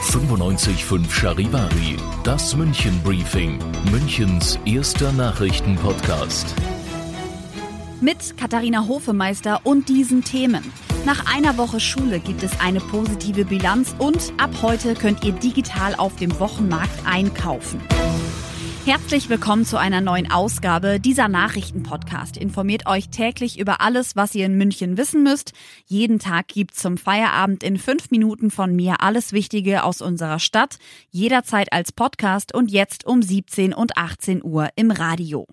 95.5 Charivari, das München Briefing, Münchens erster Nachrichtenpodcast. Mit Katharina Hofemeister und diesen Themen. Nach einer Woche Schule gibt es eine positive Bilanz und ab heute könnt ihr digital auf dem Wochenmarkt einkaufen. Herzlich willkommen zu einer neuen Ausgabe dieser Nachrichtenpodcast. Informiert euch täglich über alles, was ihr in München wissen müsst. Jeden Tag gibt's zum Feierabend in fünf Minuten von mir alles Wichtige aus unserer Stadt, jederzeit als Podcast und jetzt um 17 und 18 Uhr im Radio.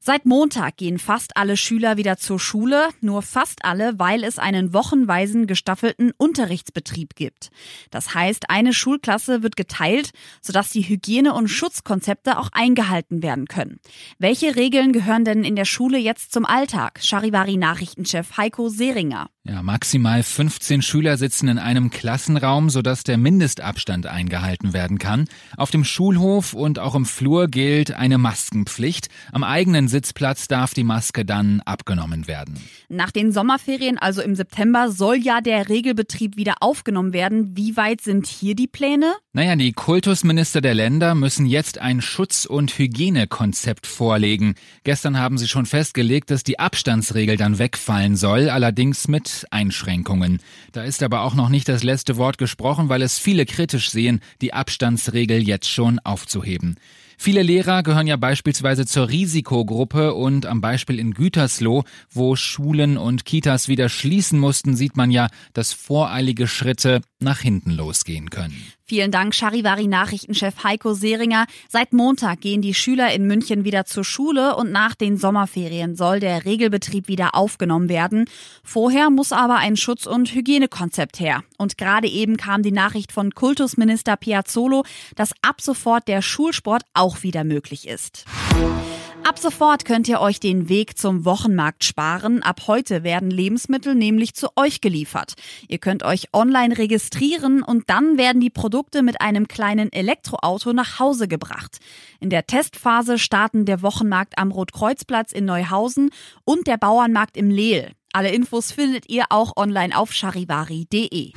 Seit Montag gehen fast alle Schüler wieder zur Schule, nur fast alle, weil es einen wochenweisen gestaffelten Unterrichtsbetrieb gibt. Das heißt, eine Schulklasse wird geteilt, sodass die Hygiene- und Schutzkonzepte auch eingehalten werden können. Welche Regeln gehören denn in der Schule jetzt zum Alltag? Charivari-Nachrichtenchef Heiko Seringer. Ja, maximal 15 Schüler sitzen in einem Klassenraum, sodass der Mindestabstand eingehalten werden kann. Auf dem Schulhof und auch im Flur gilt eine Maskenpflicht. Am eigenen Sitzplatz darf die Maske dann abgenommen werden. Nach den Sommerferien, also im September, soll ja der Regelbetrieb wieder aufgenommen werden. Wie weit sind hier die Pläne? Naja, die Kultusminister der Länder müssen jetzt ein Schutz- und Hygienekonzept vorlegen. Gestern haben sie schon festgelegt, dass die Abstandsregel dann wegfallen soll, allerdings mit Einschränkungen. Da ist aber auch noch nicht das letzte Wort gesprochen, weil es viele kritisch sehen, die Abstandsregel jetzt schon aufzuheben. Viele Lehrer gehören ja beispielsweise zur Risikogruppe und am Beispiel in Gütersloh, wo Schulen und Kitas wieder schließen mussten, sieht man ja, dass voreilige Schritte nach hinten losgehen können. Vielen Dank, Charivari-Nachrichtenchef Heiko Seringer. Seit Montag gehen die Schüler in München wieder zur Schule und nach den Sommerferien soll der Regelbetrieb wieder aufgenommen werden. Vorher muss aber ein Schutz- und Hygienekonzept her. Und gerade eben kam die Nachricht von Kultusminister Piazzolo, dass ab sofort der Schulsport auch wieder möglich ist. Ab sofort könnt ihr euch den Weg zum Wochenmarkt sparen. Ab heute werden Lebensmittel nämlich zu euch geliefert. Ihr könnt euch online registrieren und dann werden die Produkte mit einem kleinen Elektroauto nach Hause gebracht. In der Testphase starten der Wochenmarkt am Rotkreuzplatz in Neuhausen und der Bauernmarkt im Lehl. Alle Infos findet ihr auch online auf charivari.de.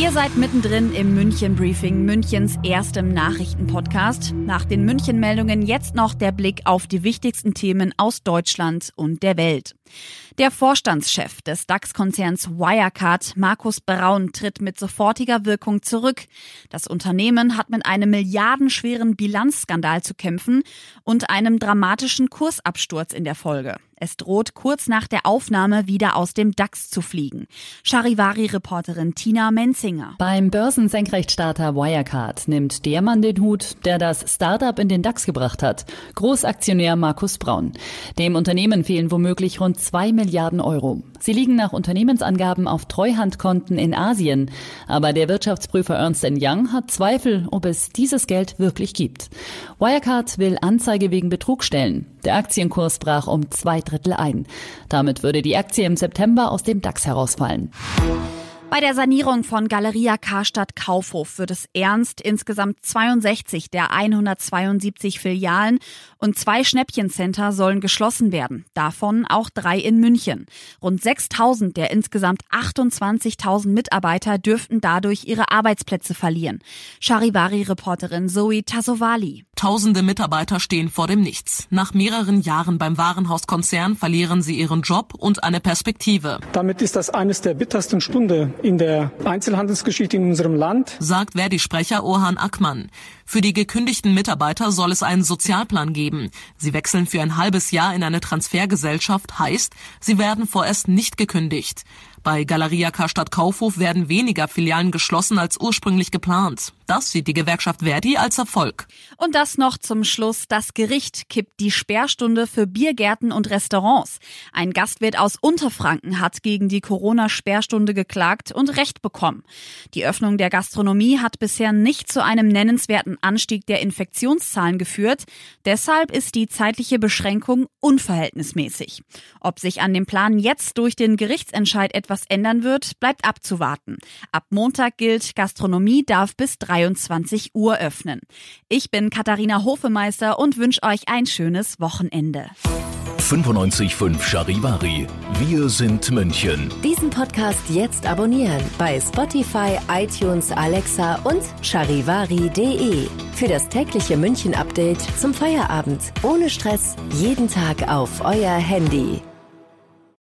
Ihr seid mittendrin im München Briefing, Münchens erstem Nachrichtenpodcast. Nach den München Meldungen jetzt noch der Blick auf die wichtigsten Themen aus Deutschland und der Welt. Der Vorstandschef des DAX-Konzerns Wirecard, Markus Braun, tritt mit sofortiger Wirkung zurück. Das Unternehmen hat mit einem milliardenschweren Bilanzskandal zu kämpfen und einem dramatischen Kursabsturz in der Folge. Es droht kurz nach der Aufnahme wieder aus dem DAX zu fliegen. Charivari-Reporterin Tina Menzinger. Beim Börsensenkrechtstarter Wirecard nimmt der Mann den Hut, der das Startup in den DAX gebracht hat. Großaktionär Markus Braun. Dem Unternehmen fehlen womöglich rund zwei Milliarden Euro. Sie liegen nach Unternehmensangaben auf Treuhandkonten in Asien. Aber der Wirtschaftsprüfer Ernst Young hat Zweifel, ob es dieses Geld wirklich gibt. Wirecard will Anzeige wegen Betrug stellen. Der Aktienkurs brach um zwei Drittel ein. Damit würde die Aktie im September aus dem DAX herausfallen. Bei der Sanierung von Galeria Karstadt Kaufhof wird es ernst. Insgesamt 62 der 172 Filialen und zwei Schnäppchencenter sollen geschlossen werden. Davon auch drei in München. Rund 6000 der insgesamt 28.000 Mitarbeiter dürften dadurch ihre Arbeitsplätze verlieren. Charivari-Reporterin Zoe Tassovali. Tausende Mitarbeiter stehen vor dem Nichts. Nach mehreren Jahren beim Warenhauskonzern verlieren sie ihren Job und eine Perspektive. Damit ist das eines der bittersten Stunden in der Einzelhandelsgeschichte in unserem Land, sagt Verdi-Sprecher Orhan Ackmann. Für die gekündigten Mitarbeiter soll es einen Sozialplan geben. Sie wechseln für ein halbes Jahr in eine Transfergesellschaft, heißt, sie werden vorerst nicht gekündigt. Bei Galeria Karstadt Kaufhof werden weniger Filialen geschlossen als ursprünglich geplant. Das sieht die Gewerkschaft Verdi als Erfolg. Und das noch zum Schluss. Das Gericht kippt die Sperrstunde für Biergärten und Restaurants. Ein Gastwirt aus Unterfranken hat gegen die Corona-Sperrstunde geklagt und Recht bekommen. Die Öffnung der Gastronomie hat bisher nicht zu einem nennenswerten Anstieg der Infektionszahlen geführt. Deshalb ist die zeitliche Beschränkung unverhältnismäßig. Ob sich an dem Plan jetzt durch den Gerichtsentscheid etwas ändern wird, bleibt abzuwarten. Ab Montag gilt, Gastronomie darf bis 23 Uhr öffnen. Ich bin Katharina Hofemeister und wünsche euch ein schönes Wochenende. 95.5 Charivari. Wir sind München. Diesen Podcast jetzt abonnieren bei Spotify, iTunes, Alexa und charivari.de. Für das tägliche München-Update zum Feierabend. Ohne Stress. Jeden Tag auf euer Handy.